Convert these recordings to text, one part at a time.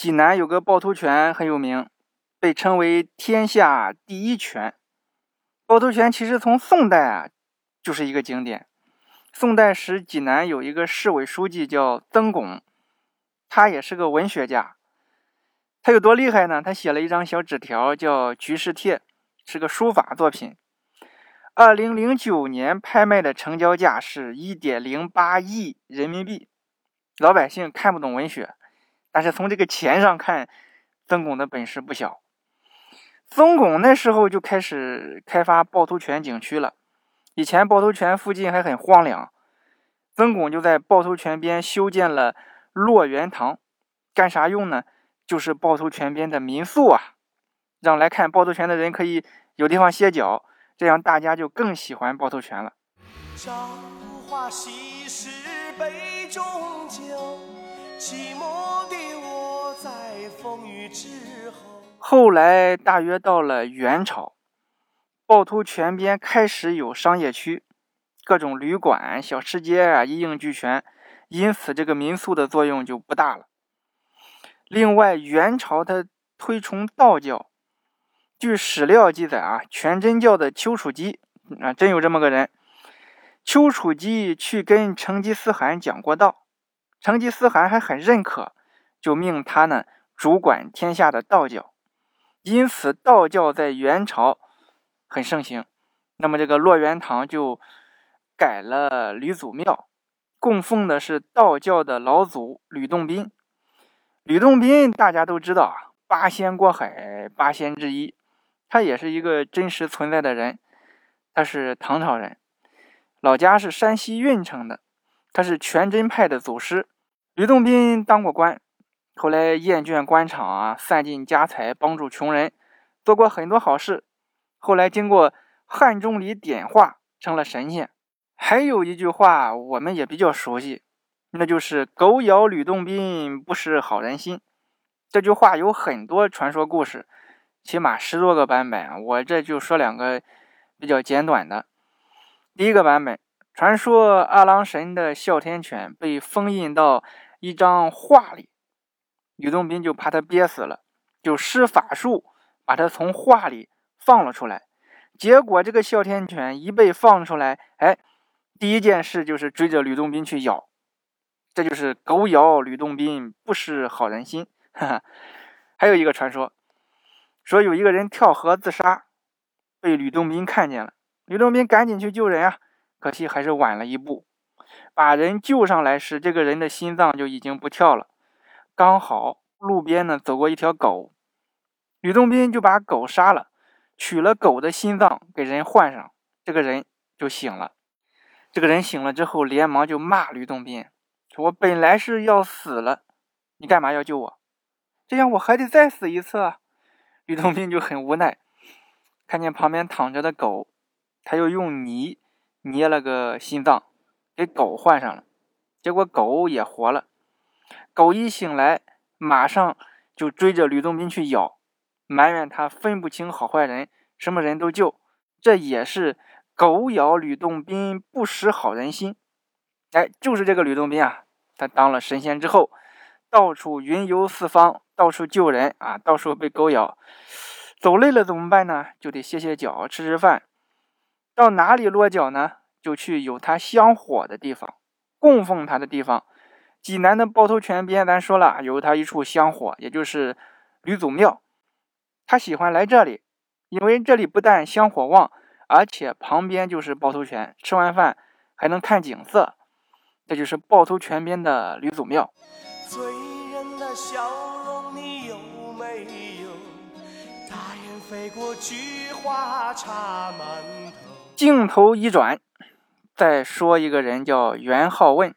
济南有个趵突泉很有名，被称为天下第一泉。趵突泉其实从宋代啊就是一个景点。宋代时，济南有一个市委书记叫曾巩，他也是个文学家。他有多厉害呢？他写了一张小纸条，叫《局势帖》，是个书法作品。二零零九年拍卖的成交价是一点零八亿人民币。老百姓看不懂文学，但是从这个钱上看，曾巩的本事不小。曾巩那时候就开始开发趵突泉景区了。以前趵突泉附近还很荒凉，曾巩就在趵突泉边修建了洛源堂，干啥用呢？就是趵突泉边的民宿啊，让来看趵突泉的人可以有地方歇脚，这样大家就更喜欢趵突泉了。朝花夕拾杯中酒，寂寞的我在风雨之后。后来大约到了元朝，趵突泉边开始有商业区，各种旅馆、小吃街啊一应俱全，因此这个民宿的作用就不大了。另外，元朝它推崇道教，据史料记载啊，全真教的丘处机啊，真有这么个人。丘处机去跟成吉思汗讲过道，成吉思汗还很认可，就命他呢主管天下的道教，因此道教在元朝很盛行。那么这个洛元堂就改了吕祖庙，供奉的是道教的老祖吕洞宾。吕洞宾大家都知道啊，八仙过海，八仙之一，他也是一个真实存在的人。他是唐朝人，老家是山西运城的，他是全真派的祖师。吕洞宾当过官，后来厌倦官场啊，散尽家财帮助穷人，做过很多好事。后来经过汉钟离点化，成了神仙。还有一句话，我们也比较熟悉。那就是“狗咬吕洞宾，不识好人心”。这句话有很多传说故事，起码十多个版本。我这就说两个比较简短的。第一个版本，传说二郎神的哮天犬被封印到一张画里，吕洞宾就怕他憋死了，就施法术把他从画里放了出来。结果这个哮天犬一被放出来，哎，第一件事就是追着吕洞宾去咬。这就是狗咬吕洞宾，不识好人心。哈哈，还有一个传说，说有一个人跳河自杀，被吕洞宾看见了。吕洞宾赶紧去救人啊，可惜还是晚了一步。把人救上来时，这个人的心脏就已经不跳了。刚好路边呢走过一条狗，吕洞宾就把狗杀了，取了狗的心脏给人换上，这个人就醒了。这个人醒了之后，连忙就骂吕洞宾。我本来是要死了，你干嘛要救我？这样我还得再死一次！吕洞宾就很无奈，看见旁边躺着的狗，他又用泥捏了个心脏给狗换上了，结果狗也活了。狗一醒来，马上就追着吕洞宾去咬，埋怨他分不清好坏人，什么人都救。这也是狗咬吕洞宾，不识好人心。哎，就是这个吕洞宾啊，他当了神仙之后，到处云游四方，到处救人啊，到处被狗咬，走累了怎么办呢？就得歇歇脚，吃吃饭。到哪里落脚呢？就去有他香火的地方，供奉他的地方。济南的趵突泉边，咱说了有他一处香火，也就是吕祖庙。他喜欢来这里，因为这里不但香火旺，而且旁边就是趵突泉，吃完饭还能看景色。这就是趵突泉边的吕祖庙。醉人的笑容你有没有？大雁飞过菊花插满头镜头一转，再说一个人叫元好问。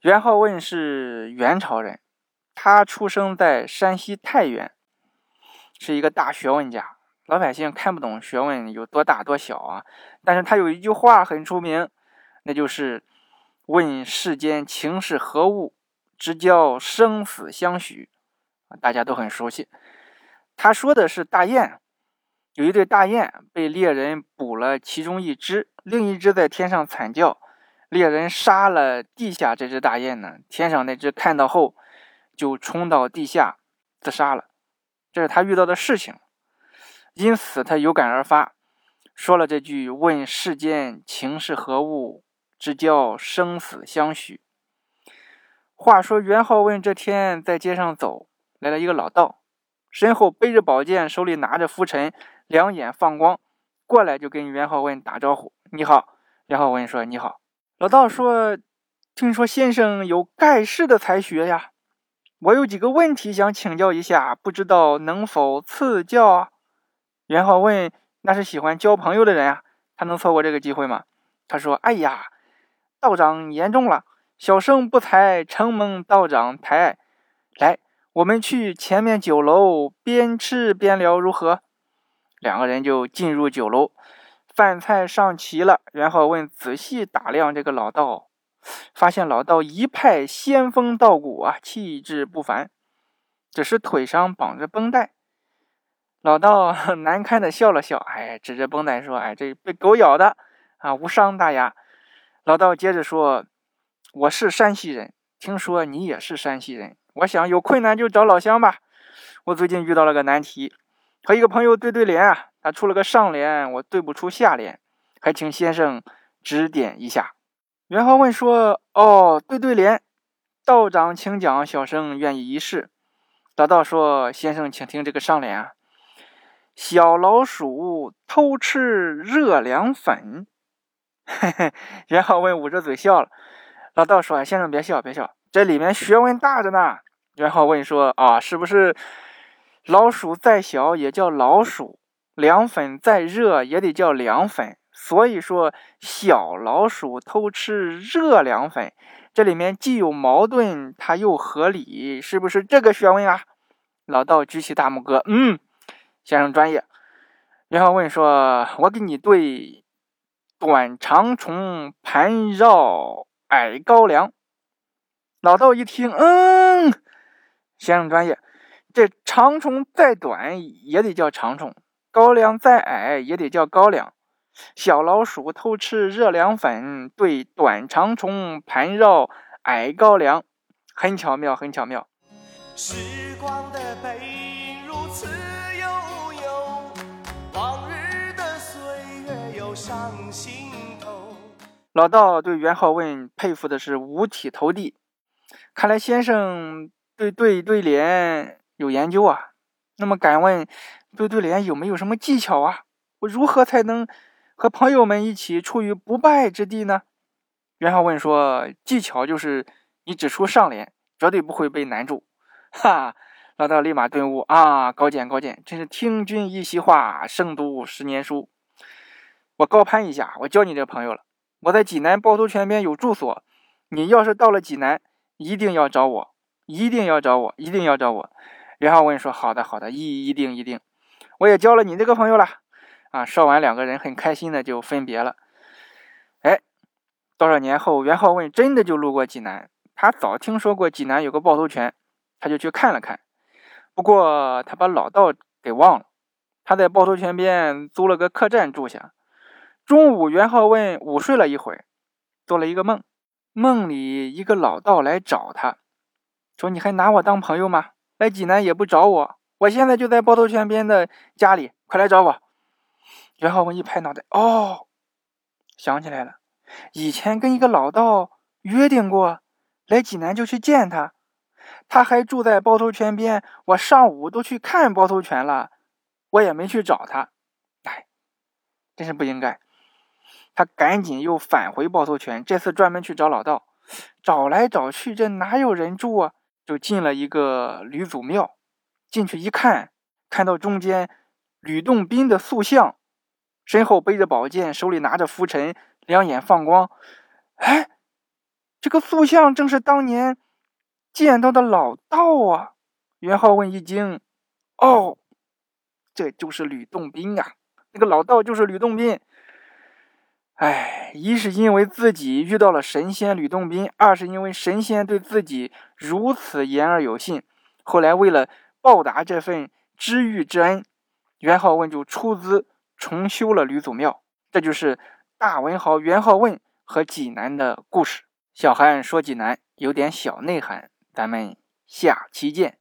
元好问是元朝人，他出生在山西太原，是一个大学问家。老百姓看不懂学问有多大多小啊，但是他有一句话很出名，那就是。问世间情是何物，直教生死相许。大家都很熟悉。他说的是大雁，有一对大雁被猎人捕了其中一只，另一只在天上惨叫。猎人杀了地下这只大雁呢，天上那只看到后就冲到地下自杀了。这是他遇到的事情，因此他有感而发，说了这句“问世间情是何物，直教生死相许”。话说元好问这天在街上走来了一个老道，身后背着宝剑，手里拿着拂尘，两眼放光，过来就跟袁浩问打招呼：“你好。”袁浩问说：“你好。”老道说：“听说先生有盖世的才学呀，我有几个问题想请教一下，不知道能否赐教啊？”袁浩问：“那是喜欢交朋友的人啊，他能错过这个机会吗？”他说：“哎呀，道长言重了。”小生不才，承蒙道长抬爱。来，我们去前面酒楼，边吃边聊，如何？两个人就进入酒楼，饭菜上齐了。然后问，仔细打量这个老道，发现老道一派仙风道骨啊，气质不凡，只是腿上绑着绷带。老道 难堪的笑了笑，哎，指着绷带说：“哎，这被狗咬的啊，无伤大雅。”老道接着说。我是山西人，听说你也是山西人，我想有困难就找老乡吧。我最近遇到了个难题，和一个朋友对对联啊，他出了个上联，我对不出下联，还请先生指点一下。袁浩问说：“哦，对对联，道长请讲，小生愿意一试。”老道说：“先生请听这个上联啊，小老鼠偷吃热凉粉。”嘿嘿，袁浩问捂着嘴笑了。老道说：“先生别笑，别笑，这里面学问大着呢。”袁浩问说：“啊，是不是老鼠再小也叫老鼠，凉粉再热也得叫凉粉？所以说小老鼠偷吃热凉粉，这里面既有矛盾，它又合理，是不是这个学问啊？”老道举起大拇哥：“嗯，先生专业。”然后问说：“我给你对短长虫盘绕。”矮高粱，老道一听，嗯，先生专业，这长虫再短也得叫长虫，高粱再矮也得叫高粱。小老鼠偷吃热凉粉，对短长虫盘绕矮高粱，很巧妙，很巧妙。时光的背影如此悠悠，往日的岁月又上心头。老道对袁好问佩服的是五体投地，看来先生对对对联有研究啊。那么敢问对对联有没有什么技巧啊？我如何才能和朋友们一起处于不败之地呢？袁浩问说：“技巧就是你指出上联，绝对不会被难住。”哈，老道立马顿悟啊，高见高见，真是听君一席话，胜读十年书。我高攀一下，我交你这朋友了。我在济南趵突泉边有住所，你要是到了济南，一定要找我，一定要找我，一定要找我。袁浩文说：“好的，好的，一一定一定。”我也交了你这个朋友了。啊，说完，两个人很开心的就分别了。哎，多少年后，袁浩问真的就路过济南，他早听说过济南有个趵突泉，他就去看了看。不过他把老道给忘了，他在趵突泉边租了个客栈住下。中午，袁浩问午睡了一会儿，做了一个梦，梦里一个老道来找他，说：“你还拿我当朋友吗？来济南也不找我，我现在就在趵突泉边的家里，快来找我。”袁浩文一拍脑袋，哦，想起来了，以前跟一个老道约定过，来济南就去见他，他还住在趵突泉边，我上午都去看趵突泉了，我也没去找他，哎，真是不应该。他赶紧又返回趵突泉，这次专门去找老道。找来找去，这哪有人住啊？就进了一个吕祖庙。进去一看，看到中间吕洞宾的塑像，身后背着宝剑，手里拿着拂尘，两眼放光。哎，这个塑像正是当年见到的老道啊！袁浩问一惊：“哦，这就是吕洞宾啊！那个老道就是吕洞宾。”哎，一是因为自己遇到了神仙吕洞宾，二是因为神仙对自己如此言而有信。后来为了报答这份知遇之恩，袁浩问就出资重修了吕祖庙。这就是大文豪袁浩问和济南的故事。小韩说济南有点小内涵，咱们下期见。